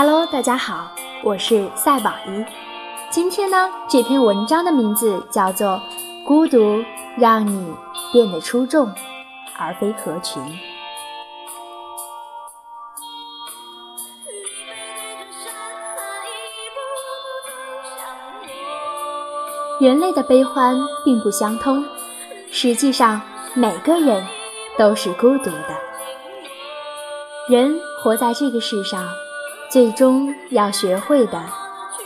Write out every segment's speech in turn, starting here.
Hello，大家好，我是赛宝仪。今天呢，这篇文章的名字叫做《孤独让你变得出众，而非合群》。人类的悲欢并不相通，实际上每个人都是孤独的。人活在这个世上。最终要学会的，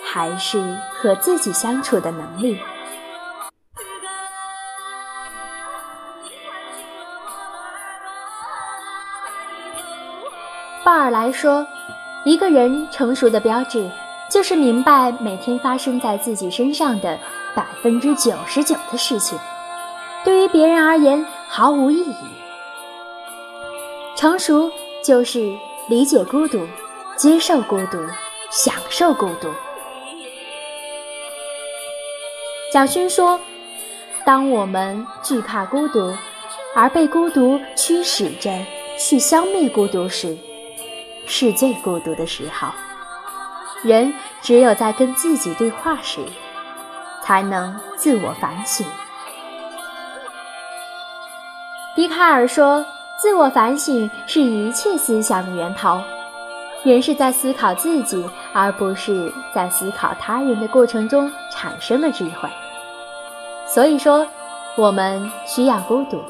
还是和自己相处的能力。鲍尔来说，一个人成熟的标志，就是明白每天发生在自己身上的百分之九十九的事情，对于别人而言毫无意义。成熟就是理解孤独。接受孤独，享受孤独。蒋勋说：“当我们惧怕孤独，而被孤独驱使着去消灭孤独时，是最孤独的时候。人只有在跟自己对话时，才能自我反省。”笛卡尔说：“自我反省是一切思想的源头。”人是在思考自己，而不是在思考他人的过程中产生了智慧。所以说，我们需要孤独。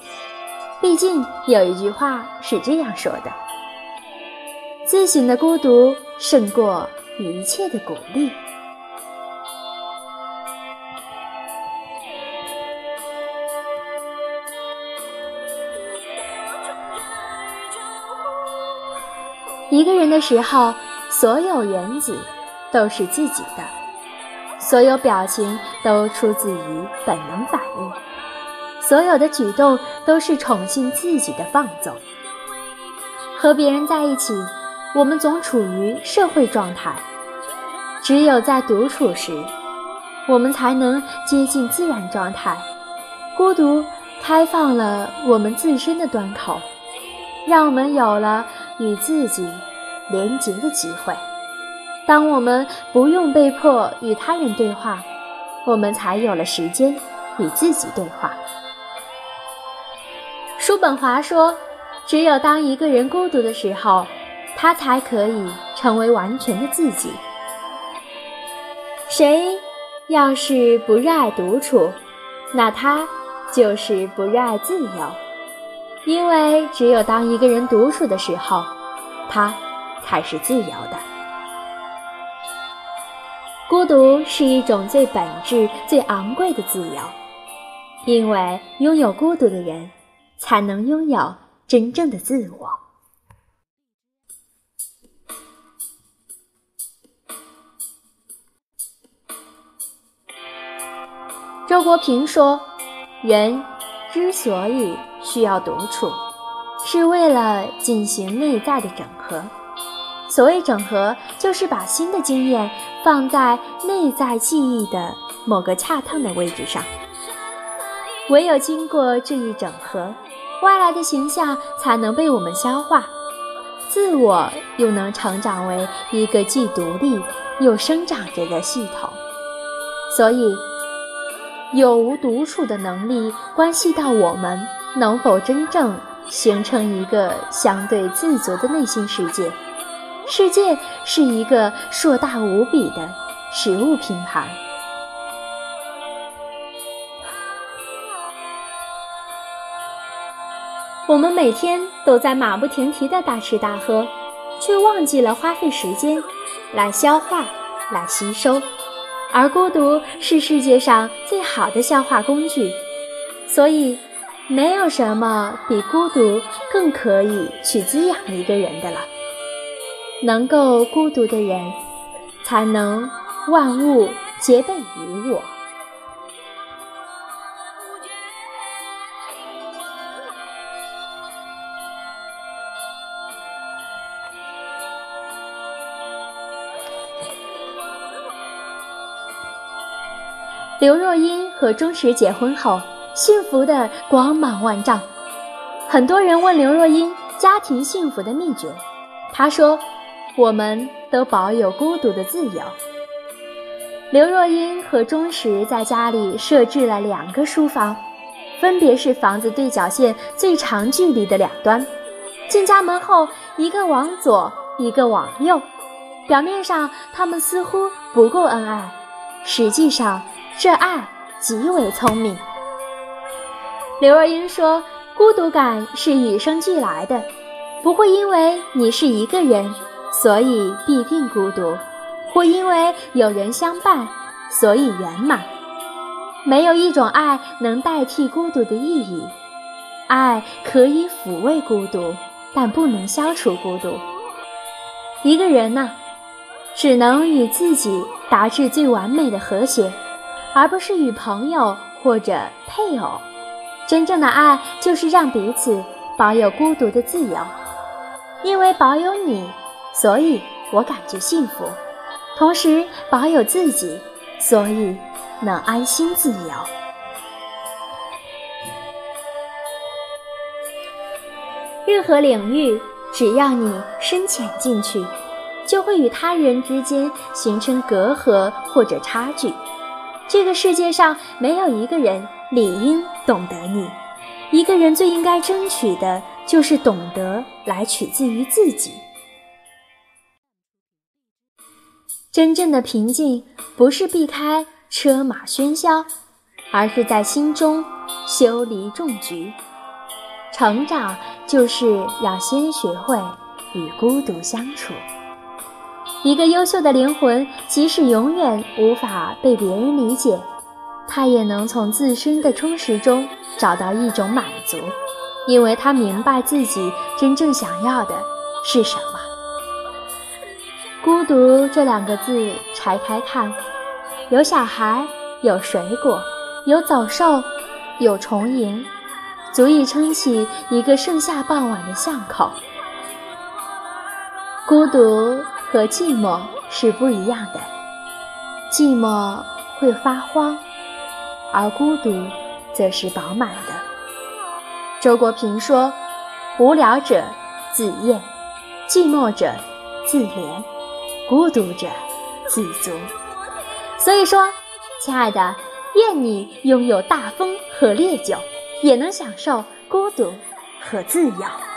毕竟有一句话是这样说的：“自省的孤独胜过一切的鼓励。”一个人的时候，所有原子都是自己的，所有表情都出自于本能反应，所有的举动都是宠幸自己的放纵。和别人在一起，我们总处于社会状态；只有在独处时，我们才能接近自然状态。孤独开放了我们自身的端口，让我们有了。与自己连结的机会。当我们不用被迫与他人对话，我们才有了时间与自己对话。叔本华说：“只有当一个人孤独的时候，他才可以成为完全的自己。谁要是不热爱独处，那他就是不热爱自由。”因为只有当一个人独处的时候，他才是自由的。孤独是一种最本质、最昂贵的自由，因为拥有孤独的人，才能拥有真正的自我。周国平说：“人之所以……”需要独处，是为了进行内在的整合。所谓整合，就是把新的经验放在内在记忆的某个恰当的位置上。唯有经过这一整合，外来的形象才能被我们消化，自我又能成长为一个既独立又生长着的系统。所以，有无独处的能力，关系到我们。能否真正形成一个相对自足的内心世界？世界是一个硕大无比的食物拼盘。我们每天都在马不停蹄的大吃大喝，却忘记了花费时间来消化、来吸收。而孤独是世界上最好的消化工具，所以。没有什么比孤独更可以去滋养一个人的了。能够孤独的人，才能万物皆备于我。刘若英和钟石结婚后。幸福的光芒万丈，很多人问刘若英家庭幸福的秘诀，她说：“我们都保有孤独的自由。刘若英和钟石在家里设置了两个书房，分别是房子对角线最长距离的两端。进家门后，一个往左，一个往右。表面上他们似乎不够恩爱，实际上这爱极为聪明。刘若英说：“孤独感是与生俱来的，不会因为你是一个人，所以必定孤独；或因为有人相伴，所以圆满。没有一种爱能代替孤独的意义，爱可以抚慰孤独。”但不能消除孤独。一个人呢，只能与自己达至最完美的和谐，而不是与朋友或者配偶。真正的爱就是让彼此保有孤独的自由。因为保有你，所以我感觉幸福；同时保有自己，所以能安心自由。任何领域，只要你深潜进去，就会与他人之间形成隔阂或者差距。这个世界上没有一个人理应懂得你，一个人最应该争取的就是懂得来取自于自己。真正的平静，不是避开车马喧嚣，而是在心中修篱种菊。成长就是要先学会与孤独相处。一个优秀的灵魂，即使永远无法被别人理解，他也能从自身的充实中找到一种满足，因为他明白自己真正想要的是什么。孤独这两个字拆开看，有小孩，有水果，有走兽，有虫蝇。足以撑起一个盛夏傍晚的巷口。孤独和寂寞是不一样的，寂寞会发慌，而孤独则是饱满的。周国平说：“无聊者自厌，寂寞者自怜，孤独者自足。”所以说，亲爱的，愿你拥有大风和烈酒。也能享受孤独和自由。